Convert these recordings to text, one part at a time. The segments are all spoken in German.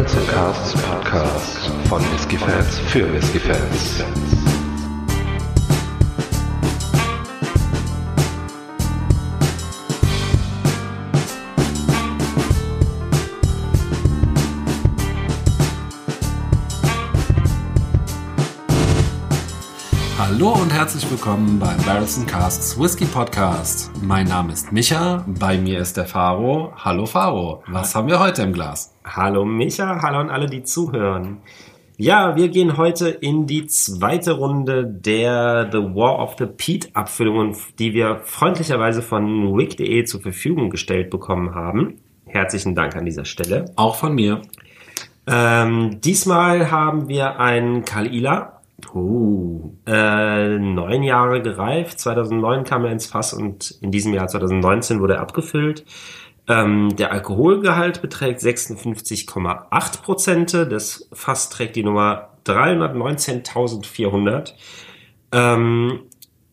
And Casts Podcast von Whisky Fans für Whisky Fans. Hallo und herzlich willkommen beim Barrels Casks Whisky Podcast. Mein Name ist Micha, bei mir ist der Faro. Hallo Faro, was haben wir heute im Glas? Hallo Micha, hallo an alle, die zuhören. Ja, wir gehen heute in die zweite Runde der The War of the Pete Abfüllungen, die wir freundlicherweise von wig.de zur Verfügung gestellt bekommen haben. Herzlichen Dank an dieser Stelle. Auch von mir. Ähm, diesmal haben wir einen Kalila. Oh. Äh, neun Jahre gereift. 2009 kam er ins Fass und in diesem Jahr 2019 wurde er abgefüllt. Ähm, der Alkoholgehalt beträgt 56,8 Prozente. Das Fass trägt die Nummer 319.400. Ähm,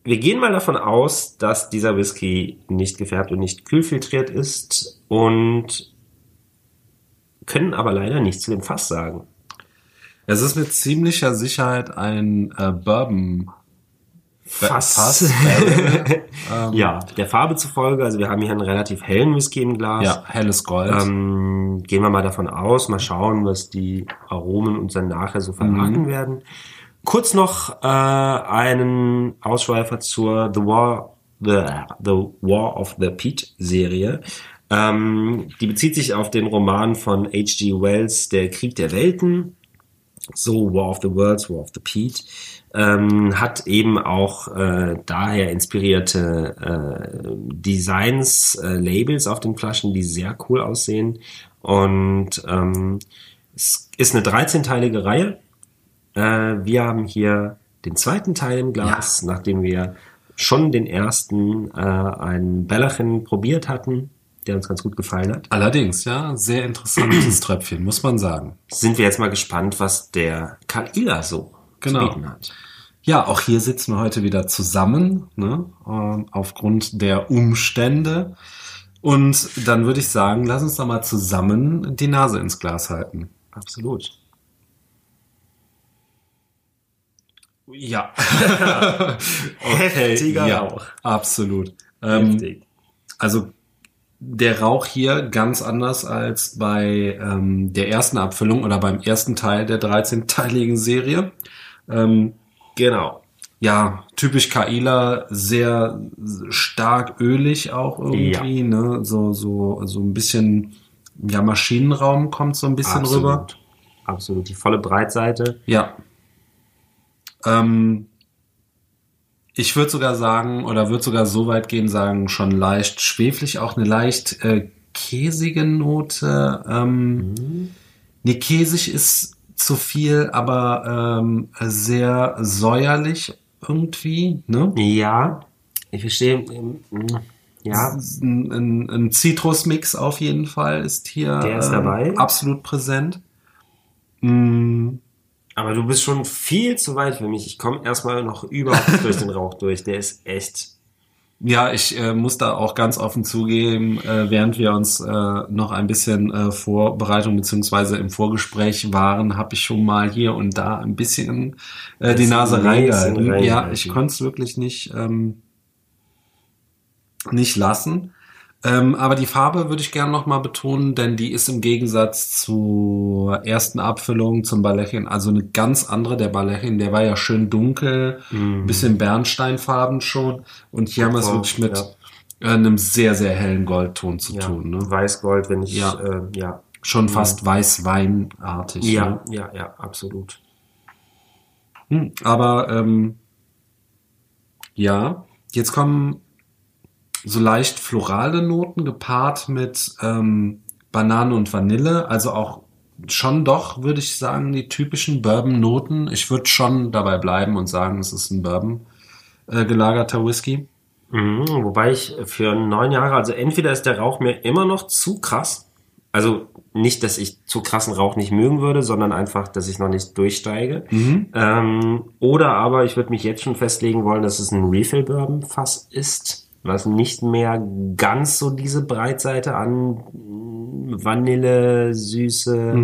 wir gehen mal davon aus, dass dieser Whisky nicht gefärbt und nicht kühlfiltriert ist und können aber leider nichts zu dem Fass sagen. Es ist mit ziemlicher Sicherheit ein äh, Bourbon. Fass. Fass. ähm, Ja, der Farbe zufolge, also wir haben hier einen relativ hellen Whisky im Glas. ja, helles Gold. Ähm, gehen wir mal davon aus, mal schauen, was die Aromen uns dann nachher so verraten werden. Kurz noch äh, einen Ausschweifer zur The War, The, The War of the Pete Serie. Ähm, die bezieht sich auf den Roman von H.G. Wells, Der Krieg der Welten. So War of the Worlds, War of the Pete. Ähm, hat eben auch äh, daher inspirierte äh, Designs, äh, Labels auf den Flaschen, die sehr cool aussehen. Und ähm, es ist eine 13-teilige Reihe. Äh, wir haben hier den zweiten Teil im Glas, nachdem wir schon den ersten äh, einen Bellachin probiert hatten, der uns ganz gut gefallen hat. Allerdings, ja, sehr interessantes Tröpfchen, muss man sagen. Sind wir jetzt mal gespannt, was der Kalila so Genau. zu bieten hat. Ja, auch hier sitzen wir heute wieder zusammen, ne, ähm, aufgrund der Umstände. Und dann würde ich sagen, lass uns doch mal zusammen die Nase ins Glas halten. Absolut. Ja. Heftiger ja. Absolut. Ähm, Heftig. also der Rauch hier ganz anders als bei ähm, der ersten Abfüllung oder beim ersten Teil der 13-teiligen Serie. Ähm, Genau. ja, typisch Kaila, sehr stark ölig auch irgendwie, ne? So, so, so ein bisschen, ja, Maschinenraum kommt so ein bisschen rüber. Absolut. Absolut. Die volle Breitseite. Ja. Ähm, ich würde sogar sagen, oder würde sogar so weit gehen, sagen, schon leicht schweflig, auch eine leicht äh, käsige Note. Ähm, Nee, käsig ist zu viel, aber ähm, sehr säuerlich irgendwie, ne? Ja. Ich verstehe. ähm, Ja. Ein, ein, ein Zitrusmix auf jeden Fall ist hier Der ist ähm, dabei. absolut präsent. Mm, Aber du bist schon viel zu weit für mich. Ich komme erstmal noch überhaupt durch den Rauch durch. Der ist echt. Ja, ich äh, muss da auch ganz offen zugeben, äh, während wir uns äh, noch ein bisschen äh, Vorbereitung beziehungsweise im Vorgespräch waren, habe ich schon mal hier und da ein bisschen äh, die Nase reingehalten. Ja, ich konnte es wirklich nicht, ähm, nicht lassen. Ähm, aber die Farbe würde ich gerne noch mal betonen, denn die ist im Gegensatz zur ersten Abfüllung zum Balechin, also eine ganz andere. Der Balechin, der war ja schön dunkel, Mhm. bisschen Bernsteinfarben schon. Und hier haben wir es wirklich mit ja. äh, einem sehr, sehr hellen Goldton zu Ja. tun. Ne? Weißgold, wenn ich. Ja. Äh, ja. Schon fast weißweinartig. Ja, Ne? ja, ja, absolut. Hm, aber ähm, ja, jetzt kommen so leicht florale Noten gepaart mit ähm, Banane und Vanille, also auch schon doch, würde ich sagen, die typischen Bourbon-Noten. Ich würde schon dabei bleiben und sagen, es ist ein Bourbon äh, gelagerter Whisky. Mhm, wobei ich für neun Jahre, also entweder ist der Rauch mir immer noch zu krass. Also nicht, dass ich zu krassen Rauch nicht mögen würde, sondern einfach, dass ich noch nicht durchsteige. Ähm, oder aber ich würde mich jetzt schon festlegen wollen, dass es ein Refill-Bourbon-Fass ist, was nicht mehr ganz so diese Breitseite an Vanille, Süße,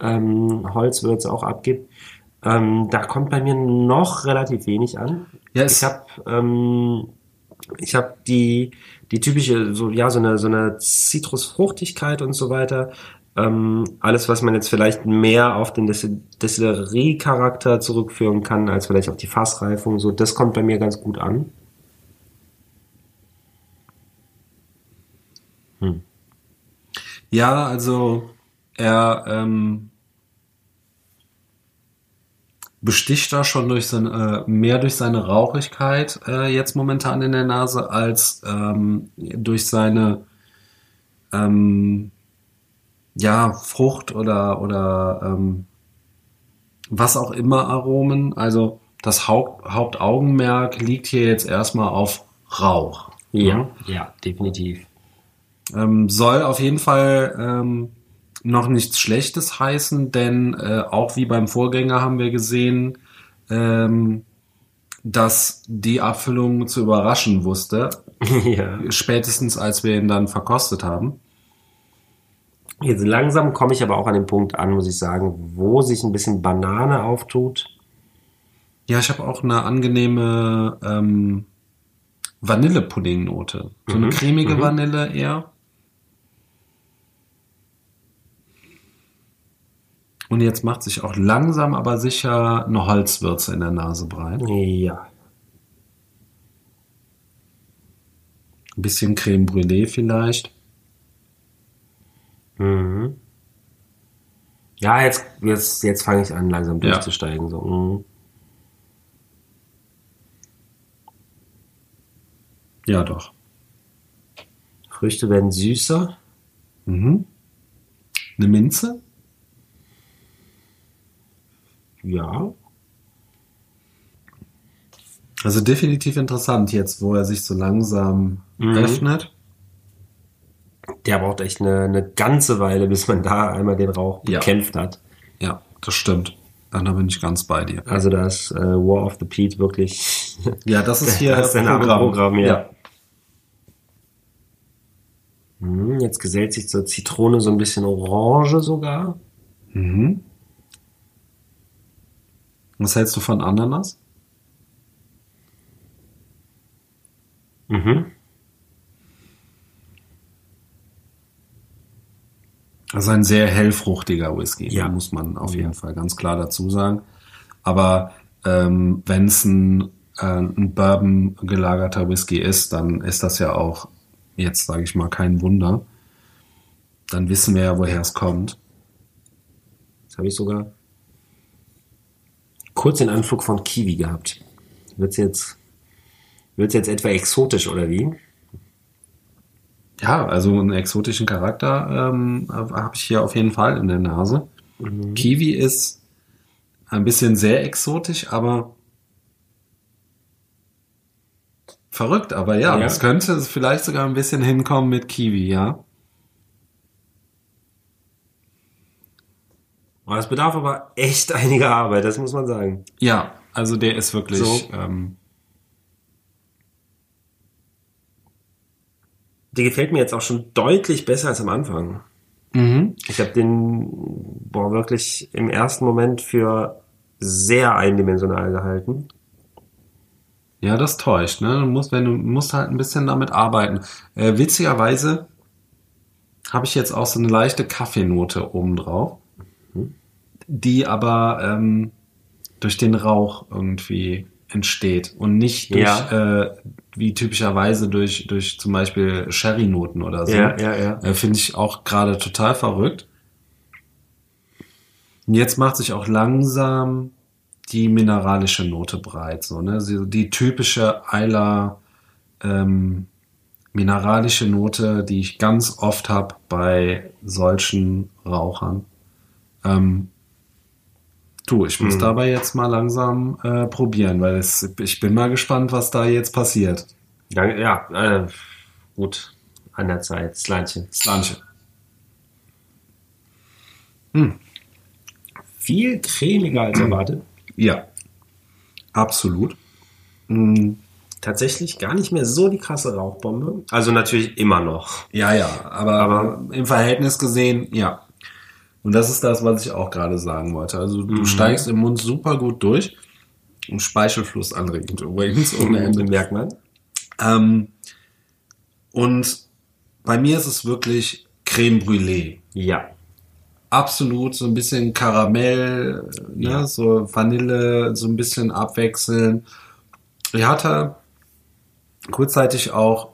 ähm, Holzwürze auch abgibt. Ähm, da kommt bei mir noch relativ wenig an. Ja, es- ich habe ähm, ich habe die die typische so ja so eine so eine Zitrusfruchtigkeit und so weiter. Ähm, alles, was man jetzt vielleicht mehr auf den Destil- Destillerie-Charakter zurückführen kann, als vielleicht auf die Fassreifung, so das kommt bei mir ganz gut an. Ja, also er ähm, besticht da schon durch seine, äh, mehr durch seine Rauchigkeit äh, jetzt momentan in der Nase als ähm, durch seine ähm, ja Frucht oder oder ähm, was auch immer Aromen. Also das Haupt, Hauptaugenmerk liegt hier jetzt erstmal auf Rauch. Ja, ja, definitiv. Ähm, soll auf jeden Fall ähm, noch nichts Schlechtes heißen, denn äh, auch wie beim Vorgänger haben wir gesehen, ähm, dass die Abfüllung zu überraschen wusste, ja. spätestens als wir ihn dann verkostet haben. Jetzt langsam komme ich aber auch an den Punkt an, muss ich sagen, wo sich ein bisschen Banane auftut. Ja, ich habe auch eine angenehme ähm, Vanillepuddingnote. So eine Mhm, cremige mhm. Vanille eher. Und jetzt macht sich auch langsam, aber sicher eine Holzwürze in der Nase breit. Ja. Ein bisschen Creme Brûlée vielleicht. Mhm. Ja, jetzt, jetzt, jetzt fange ich an, langsam Ja. durchzusteigen. So. Mhm. Ja, doch. Früchte werden süßer. Mhm. Eine Minze? Ja. Also definitiv interessant jetzt, wo er sich so langsam Mhm. öffnet. Der braucht echt eine, eine ganze Weile, bis man da einmal den Rauch Ja. bekämpft hat. Ja, das stimmt. Dann da bin ich ganz bei dir. Also da ist äh, War of the Peat wirklich Ja, das ist hier Das ist ein Programm, ja. Mhm, Jetzt gesellt sich zur Zitrone so ein bisschen Orange sogar. Mhm. Was hältst du von Ananas? Mhm. Also ein sehr hellfruchtiger Whisky, Ja. muss man auf jeden Fall ganz klar dazu sagen. Aber ähm, wenn es ein, äh, ein Bourbon gelagerter Whisky ist, dann ist das ja auch jetzt, sage ich mal, kein Wunder. Dann wissen wir ja, woher es kommt. Jetzt habe ich sogar kurz den Anflug von Kiwi gehabt. Wird's jetzt, wird's jetzt etwa exotisch oder wie? Ja, also einen exotischen Charakter ähm, habe ich hier auf jeden Fall in der Nase. Kiwi ist ein bisschen sehr exotisch, aber verrückt. Aber ja, Ja. es könnte vielleicht sogar ein bisschen hinkommen mit Kiwi, ja. Oh, das bedarf aber echt einiger Arbeit, das muss man sagen. Ja, also der ist wirklich. So. Ähm, Der gefällt mir jetzt auch schon deutlich besser als am Anfang. mhm. Ich habe den boah, wirklich im ersten Moment für sehr eindimensional gehalten. Ja, das täuscht, ne? Du musst, wenn du musst halt ein bisschen damit arbeiten. Äh, witzigerweise habe ich jetzt auch so eine leichte Kaffeenote oben drauf, die aber ähm, durch den Rauch irgendwie entsteht und nicht durch, Ja. äh, wie typischerweise durch, durch zum Beispiel Sherry-Noten oder so. Ja, ja, ja. Äh, Finde ich auch gerade total verrückt. Und jetzt macht sich auch langsam die mineralische Note breit, so, ne? Die typische Eiler ähm, mineralische Note, die ich ganz oft habe bei solchen Rauchern. Ähm, du, ich muss Hm. dabei jetzt mal langsam äh, probieren, weil es, ich bin mal gespannt, was da jetzt passiert. Ja, ja äh, gut. An der Zeit. Slantchen. Slanche. Viel cremiger als erwartet. Ja, absolut. Mm, Tatsächlich gar nicht mehr so die krasse Rauchbombe. Also natürlich immer noch. Ja, ja, aber, Aber- im Verhältnis gesehen, ja. Und das ist das, was ich auch gerade sagen wollte. Also du Mhm. steigst im Mund super gut durch. Und Speichelfluss anregend übrigens ohne Ende. merkt man. Ähm, und bei mir ist es wirklich Creme Brûlée. Ja. Absolut, so ein bisschen Karamell, ne, Ja. so Vanille, so ein bisschen abwechseln. Ich hatte kurzzeitig auch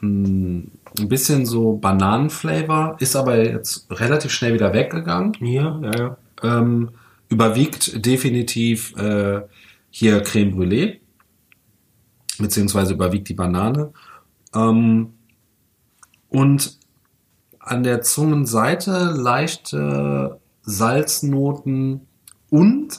mh, ein bisschen so Bananenflavor, ist aber jetzt relativ schnell wieder weggegangen. Ja, ja, ja. Ähm, überwiegt definitiv äh, hier Creme Brûlée, beziehungsweise überwiegt die Banane. Ähm, und an der Zungenseite leichte Salznoten und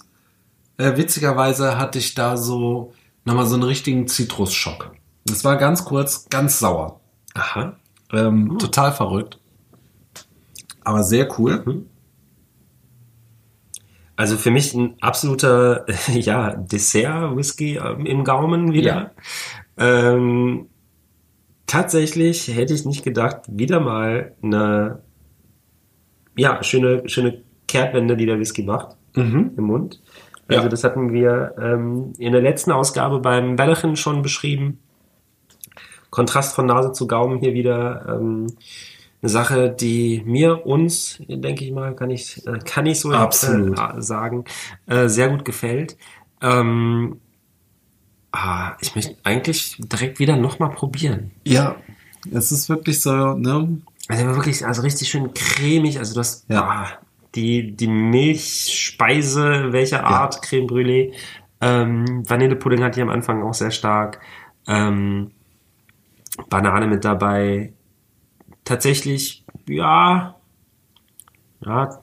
äh, witzigerweise hatte ich da so nochmal so einen richtigen Zitrusschock. Das war ganz kurz, ganz sauer. Aha. Ähm, Total verrückt. Aber sehr cool. Also für mich ein absoluter ja, Dessert-Whisky ähm, im Gaumen wieder. Ähm, tatsächlich hätte ich nicht gedacht, wieder mal eine ja, schöne, schöne Kehrtwende, die der Whisky macht Mhm. im Mund. Also Ja. das hatten wir ähm, in der letzten Ausgabe beim Bellechen schon beschrieben. Kontrast von Nase zu Gaumen hier wieder ähm, eine Sache, die mir, uns, denke ich mal, kann ich, äh, kann ich so Absolut. Äh, sagen, äh, sehr gut gefällt. Ähm, ah, ich möchte eigentlich direkt wieder nochmal probieren. Ja, es ist wirklich so, ne? Also wirklich, also richtig schön cremig, also das, Ja. ah, die, die Milchspeise, welcher Art, Creme Brûlée, ähm, Vanillepudding hatte ich am Anfang auch sehr stark, ähm, Banane mit dabei, tatsächlich, ja, ja,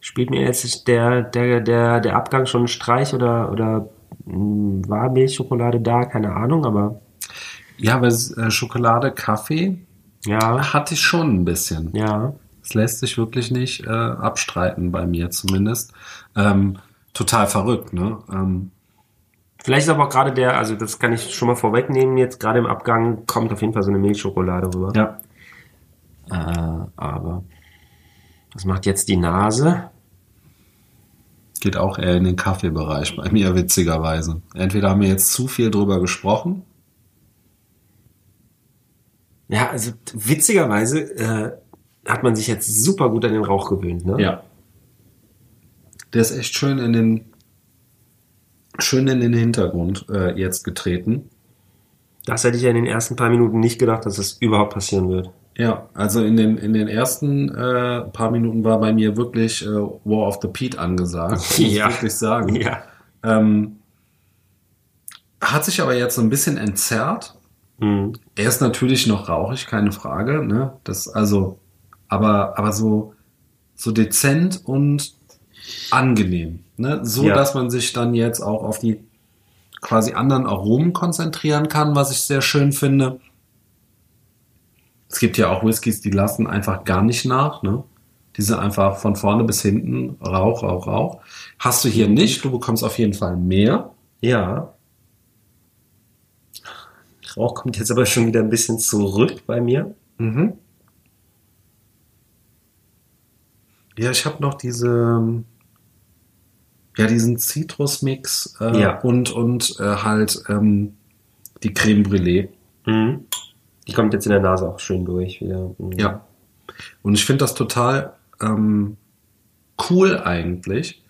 spielt mir jetzt der, der, der, der Abgang schon einen Streich oder, oder mh, war Milchschokolade da, keine Ahnung, aber Ja, weil äh, Schokolade, Kaffee ja, hatte ich schon ein bisschen. ja, Das lässt sich wirklich nicht äh, abstreiten, bei mir zumindest. Ähm, total verrückt, ne? Ähm, Vielleicht ist aber auch gerade der, also das kann ich schon mal vorwegnehmen, jetzt gerade im Abgang kommt auf jeden Fall so eine Milchschokolade rüber. ja. Äh, aber was macht jetzt die Nase? Geht auch eher in den Kaffeebereich bei mir, witzigerweise. Entweder haben wir jetzt zu viel drüber gesprochen. Ja, also witzigerweise äh, hat man sich jetzt super gut an den Rauch gewöhnt, ne? Ja. Der ist echt schön in den schön in den Hintergrund äh, jetzt getreten. Das hätte ich ja in den ersten paar Minuten nicht gedacht, dass das überhaupt passieren wird. Ja, also in den in den ersten äh, paar Minuten war bei mir wirklich äh, War of the Pete angesagt, muss ich Ja. wirklich sagen. Ja. Ähm, hat sich aber jetzt so ein bisschen entzerrt. Mhm. Er ist natürlich noch rauchig, keine Frage. Ne? Das also, aber aber so so dezent und angenehm. Ne? So, Ja. dass man sich dann jetzt auch auf die quasi anderen Aromen konzentrieren kann, was ich sehr schön finde. Es gibt ja auch Whiskys, die lassen einfach gar nicht nach. Ne? Die sind einfach von vorne bis hinten Rauch, Rauch, Rauch. Hast du hier nicht. Du bekommst auf jeden Fall mehr. Ja. Rauch kommt jetzt aber schon wieder ein bisschen zurück bei mir. Mhm. Ja, ich habe noch diese, ja, diesen Zitrusmix äh, Ja. und und äh, halt ähm, die Creme Brûlée. Mhm. Die kommt jetzt in der Nase auch schön durch wieder. Mhm. Ja. Und ich finde das total ähm, cool eigentlich,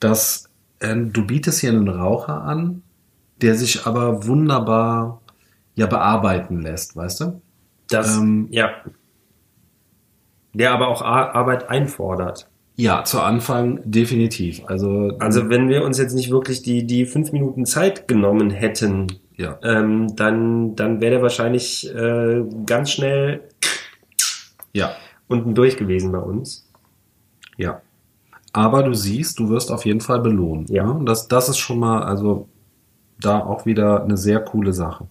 dass äh, du bietest hier einen Raucher an, der sich aber wunderbar ja bearbeiten lässt, weißt du? Das, Ähm, ja. Der aber auch Ar Arbeit einfordert. Ja, zu Anfang definitiv. Also, Also wenn wir uns jetzt nicht wirklich die, die fünf Minuten Zeit genommen hätten, ja. ähm, dann, dann wäre der wahrscheinlich äh, ganz schnell Ja, unten durch gewesen bei uns. ja. Aber du siehst, du wirst auf jeden Fall belohnt. Ja. Ne? Das, das ist schon mal, also da auch wieder eine sehr coole Sache.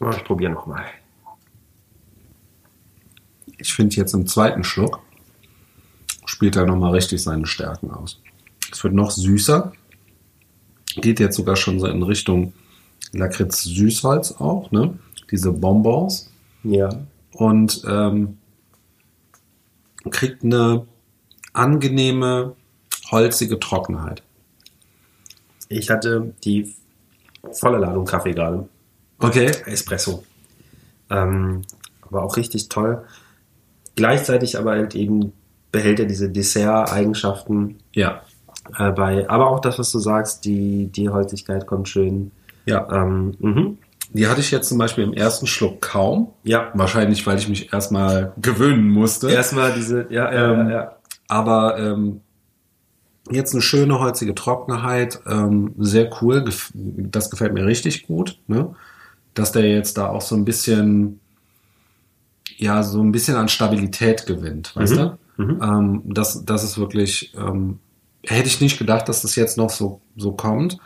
Ich probiere nochmal. Ich finde jetzt im zweiten Schluck spielt er nochmal richtig seine Stärken aus. Es wird noch süßer. Geht jetzt sogar schon so in Richtung Lakritz-Süßholz auch, ne? Diese Bonbons. Ja. Und ähm, kriegt eine angenehme, holzige Trockenheit. Ich hatte die volle Ladung Kaffee gerade. Okay. Espresso. Ähm, aber auch richtig toll. Gleichzeitig aber halt eben behält er diese Dessert-Eigenschaften Ja. äh, bei. Aber auch das, was du sagst, die, die Holzigkeit kommt schön. Ja. Ähm, mhm. Die hatte ich jetzt zum Beispiel im ersten Schluck kaum. Ja. Wahrscheinlich, weil ich mich erstmal gewöhnen musste. Erstmal diese, ja, ja, Ähm, ja, ja. Aber ähm, jetzt eine schöne holzige Trockenheit, ähm, sehr cool. Gef- Das gefällt mir richtig gut, ne? Dass der jetzt da auch so ein bisschen, ja, so ein bisschen an Stabilität gewinnt, weißt du? Ähm, das, das ist wirklich, ähm, hätte ich nicht gedacht, dass das jetzt noch so, so kommt.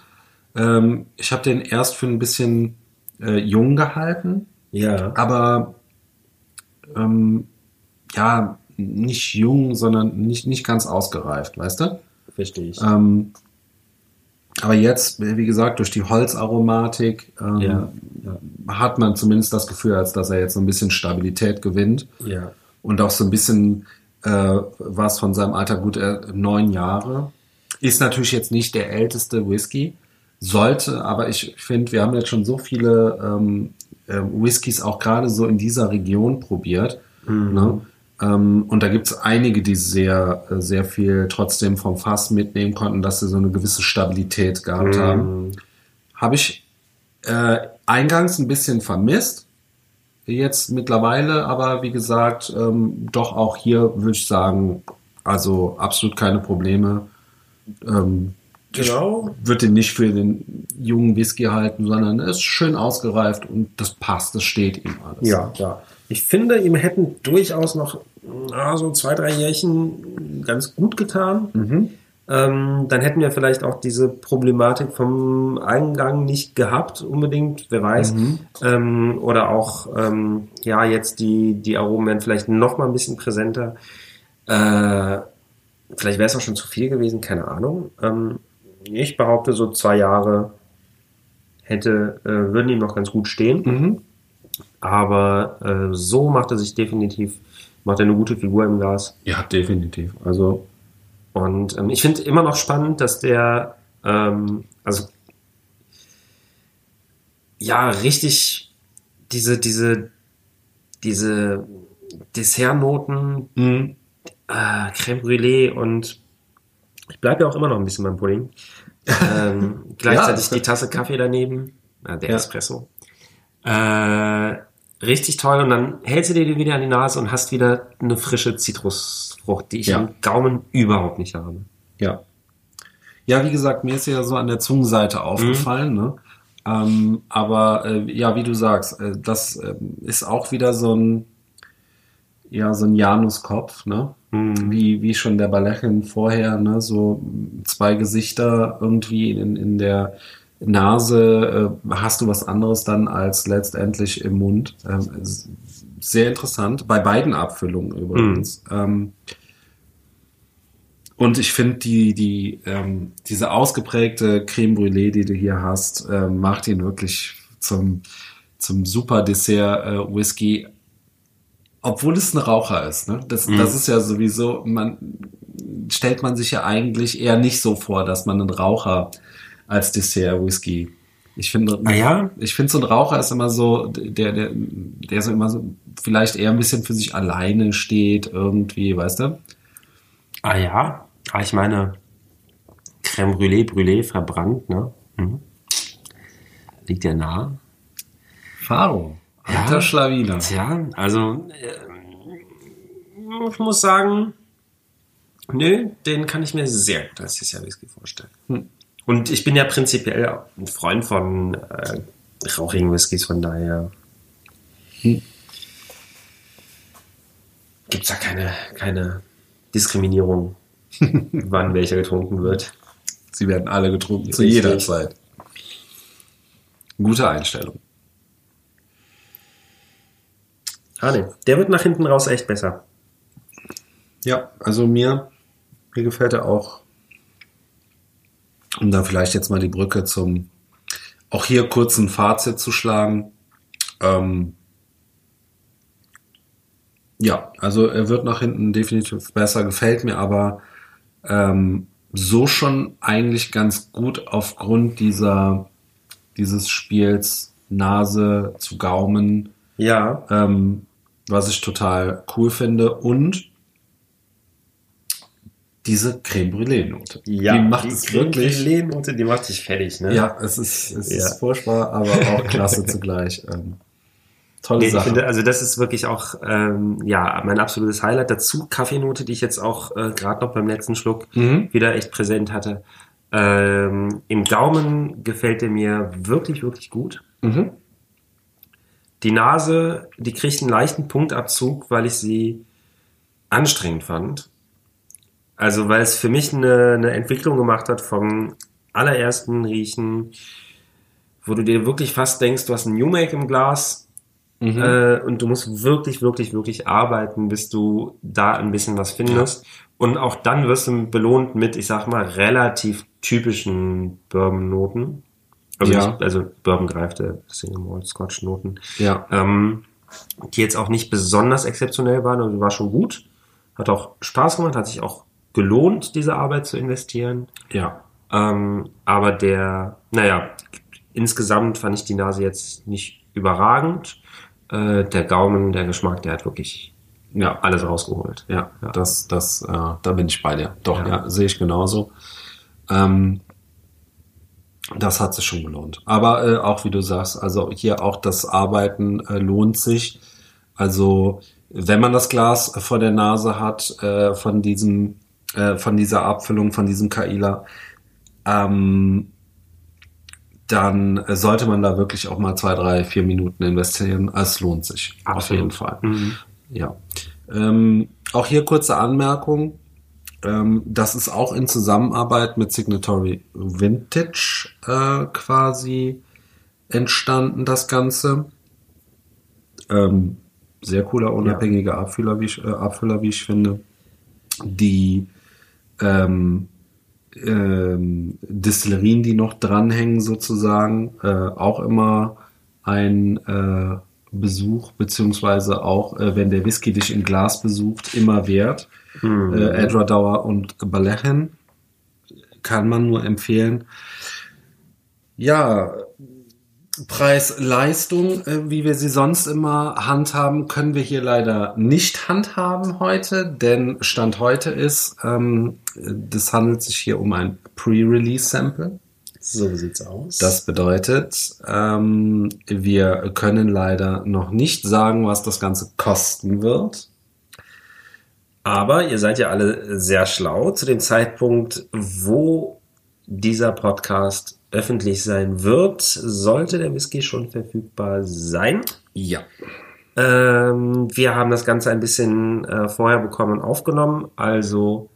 Ähm, ich habe den erst für ein bisschen äh, jung gehalten, Ja. aber ähm, ja, nicht jung, sondern nicht, nicht ganz ausgereift, weißt du? Verstehe ich. Ähm, aber jetzt, wie gesagt, durch die Holzaromatik ähm, Ja. hat man zumindest das Gefühl, als dass er jetzt so ein bisschen Stabilität gewinnt ja. und auch so ein bisschen äh, was von seinem Alter gut äh, neun Jahre. Ist natürlich jetzt nicht der älteste Whisky, sollte, aber ich finde, wir haben jetzt schon so viele ähm, ähm, Whiskys auch gerade so in dieser Region probiert. Ne? Ähm, und da gibt es einige, die sehr, äh, sehr viel trotzdem vom Fass mitnehmen konnten, dass sie so eine gewisse Stabilität gehabt haben. Habe ich äh, eingangs ein bisschen vermisst. Jetzt mittlerweile, aber wie gesagt, ähm, doch auch hier würde ich sagen, also absolut keine Probleme. Ähm, Genau. Ich würde den nicht für den jungen Whisky halten, sondern er ist schön ausgereift und das passt, das steht ihm alles. Ja, ja. Ich finde, ihm hätten durchaus noch na, so zwei, drei Jährchen ganz gut getan. Ähm, dann hätten wir vielleicht auch diese Problematik vom Eingang nicht gehabt, unbedingt, wer weiß. Ähm, oder auch, ähm, ja, jetzt die, die Aromen wären vielleicht noch mal ein bisschen präsenter. Äh, vielleicht wäre es auch schon zu viel gewesen, keine Ahnung. Ähm, ich behaupte, so zwei Jahre hätte, äh, würden ihm noch ganz gut stehen. Mhm. Aber äh, so macht er sich definitiv, macht er eine gute Figur im Glas. Ja, definitiv. Also, Und ähm, ich finde immer noch spannend, dass der, ähm, also ja, richtig diese, diese, diese Dessertnoten, mhm. äh, Creme Brûlée und ich bleibe ja auch immer noch ein bisschen beim Pudding. Ähm, gleichzeitig Ja. die Tasse Kaffee daneben, äh, der Ja. Espresso. Äh, richtig toll und dann hältst du dir die wieder an die Nase und hast wieder eine frische Zitrusfrucht, die ich Ja. im Gaumen überhaupt nicht habe. Ja. Ja, wie gesagt, mir ist ja so an der Zungenseite aufgefallen, ne? Ähm, aber äh, ja, wie du sagst, äh, das äh, ist auch wieder so ein, ja, so ein Januskopf, ne? Wie, wie schon der Balechin vorher, ne? So zwei Gesichter irgendwie in, in der Nase äh, hast du was anderes dann als letztendlich im Mund. Sehr interessant. Bei beiden Abfüllungen übrigens. Ähm, und ich finde, die, die, ähm, diese ausgeprägte Creme Brûlée, die du hier hast, ähm, macht ihn wirklich zum, zum super Dessert äh, Whisky. Obwohl es ein Raucher ist. Ne? Das, das ist ja sowieso, man stellt man sich ja eigentlich eher nicht so vor, dass man einen Raucher als Dessert Whisky. Ich finde, Ah ja? ich finde so ein Raucher ist immer so, der, der, der so immer so vielleicht eher ein bisschen für sich alleine steht irgendwie, weißt du? Ah ja, ah, ich meine, Creme Brûlée, Brûlée verbrannt, ne? Mhm. Liegt ja nah. Faro. Ja. Alter Schlawiner. Tja, also ähm, ich muss sagen, nö, den kann ich mir sehr gut als Dessert Whisky vorstellen. Hm. Und ich bin ja prinzipiell ein Freund von äh, rauchigen Whiskys, von daher Hm. gibt's da keine, keine Diskriminierung, wann welcher getrunken wird. Sie werden alle getrunken, zu Richtig. jeder Zeit. Gute Einstellung. Ah, nee. Der wird nach hinten raus echt besser. Ja, also mir, mir gefällt er auch, um da vielleicht jetzt mal die Brücke zum, auch hier kurzen Fazit zu schlagen. Ähm, Ja, also er wird nach hinten definitiv besser, gefällt mir aber ähm, so schon eigentlich ganz gut aufgrund dieser dieses Spiels Nase zu Gaumen, Ja. ähm, was ich total cool finde und diese Creme Brûlée Note. die macht es wirklich. Lehnnote, die macht dich fertig, ne? Ja, es ist es Ja. ist furchtbar, aber auch klasse zugleich. Ähm, tolle Nee, ich Sache. finde, also das ist wirklich auch ähm, ja mein absolutes Highlight. Dazu Kaffeenote, die ich jetzt auch äh, gerade noch beim letzten Schluck Mhm. wieder echt präsent hatte. Ähm, Im Gaumen gefällt er mir wirklich, wirklich gut. Mhm. Die Nase, die kriegt einen leichten Punktabzug, weil ich sie anstrengend fand. Also weil es für mich eine, eine Entwicklung gemacht hat vom allerersten Riechen, wo du dir wirklich fast denkst, du hast ein New Make im Glas Mhm. äh, und du musst wirklich, wirklich, wirklich arbeiten, bis du da ein bisschen was findest. Und auch dann wirst du belohnt mit, ich sag mal, relativ typischen Bourbon-Noten. Also, Ja. nicht, also Bourbon greifte Single Malt Scotch Noten Ja. ähm, die jetzt auch nicht besonders exzeptionell waren, also war schon gut. Hat auch Spaß gemacht, hat sich auch gelohnt, diese Arbeit zu investieren. Ja. Ähm, aber der, naja, insgesamt fand ich die Nase jetzt nicht überragend. Äh, der Gaumen, der Geschmack, der hat wirklich Ja. alles rausgeholt. Ja, Ja. das, das, äh, da bin ich bei dir. Doch, Ja. ja, sehe ich genauso. Ähm, das hat sich schon gelohnt. Aber äh, auch wie du sagst, also hier auch das Arbeiten äh, lohnt sich. Also wenn man das Glas vor der Nase hat äh, von diesem, äh, von dieser Abfüllung, von diesem Kaila, ähm, dann sollte man da wirklich auch mal zwei, drei, vier Minuten investieren. Es lohnt sich auf Absolut. jeden Fall. Mhm. Ja. Ähm, auch hier kurze Anmerkung. Ähm, das ist auch in Zusammenarbeit mit Signatory Vintage äh, quasi entstanden, das Ganze. Ähm, sehr cooler, unabhängiger Abfüller, wie ich, äh, Abfüller, wie ich finde. Die ähm, ähm, Destillerien, die noch dranhängen sozusagen, äh, auch immer ein äh, Besuch, beziehungsweise auch, äh, wenn der Whisky dich im Glas besucht, immer wert. Mhm. Äh, Edradauer und Balechen kann man nur empfehlen. Ja, Preis-Leistung, äh, wie wir sie sonst immer handhaben, können wir hier leider nicht handhaben heute, denn Stand heute ist, ähm, das handelt sich hier um ein Pre-Release-Sample. So sieht's aus. Das bedeutet, ähm, wir können leider noch nicht sagen, was das Ganze kosten wird. Aber ihr seid ja alle sehr schlau. Zu dem Zeitpunkt, wo dieser Podcast öffentlich sein wird, sollte der Whisky schon verfügbar sein. Ja. Ähm, wir haben das Ganze ein bisschen äh, vorher bekommen und aufgenommen, also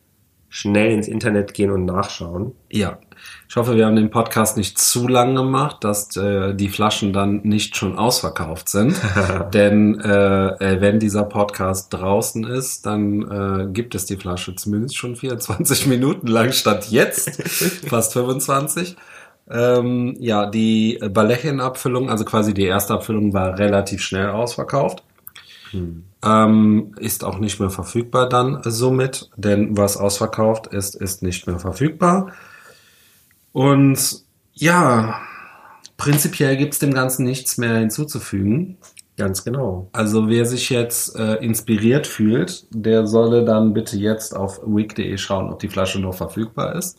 schnell ins Internet gehen und nachschauen. Ja. Ich hoffe, wir haben den Podcast nicht zu lang gemacht, dass äh, die Flaschen dann nicht schon ausverkauft sind. Denn äh, äh, wenn dieser Podcast draußen ist, dann äh, gibt es die Flasche zumindest schon 24 Minuten lang statt jetzt, fast 25. Ähm, ja, die Balechen-Abfüllung, also quasi die erste Abfüllung, war relativ schnell ausverkauft. Ähm, ist auch nicht mehr verfügbar dann somit, denn was ausverkauft ist, ist nicht mehr verfügbar. Und ja, prinzipiell gibt's dem Ganzen nichts mehr hinzuzufügen. Ganz genau. Also wer sich jetzt äh, inspiriert fühlt, der solle dann bitte jetzt auf week.de schauen, ob die Flasche noch verfügbar ist.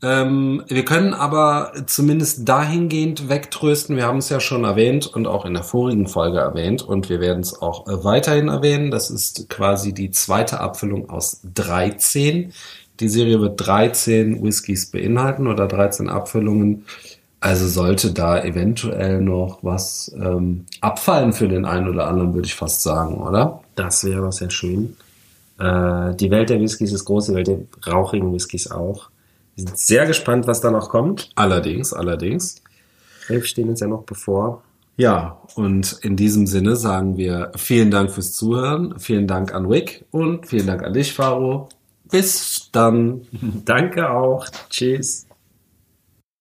Ähm, wir können aber zumindest dahingehend wegtrösten. Wir haben es ja schon erwähnt und auch in der vorigen Folge erwähnt und wir werden es auch äh, weiterhin erwähnen. Das ist quasi die zweite Abfüllung aus 13. Die Serie wird 13 Whiskys beinhalten oder 13 Abfüllungen. Also sollte da eventuell noch was ähm, abfallen für den einen oder anderen, würde ich fast sagen, oder? Das wäre sehr schön. Äh, die Welt der Whiskys ist groß, die Welt der rauchigen Whiskys auch. Wir sind sehr gespannt, was da noch kommt. Allerdings, allerdings. Elf stehen uns ja noch bevor. Ja, und in diesem Sinne sagen wir vielen Dank fürs Zuhören, vielen Dank an Wick und vielen Dank an dich, Faro. Bis dann. Danke auch. Tschüss.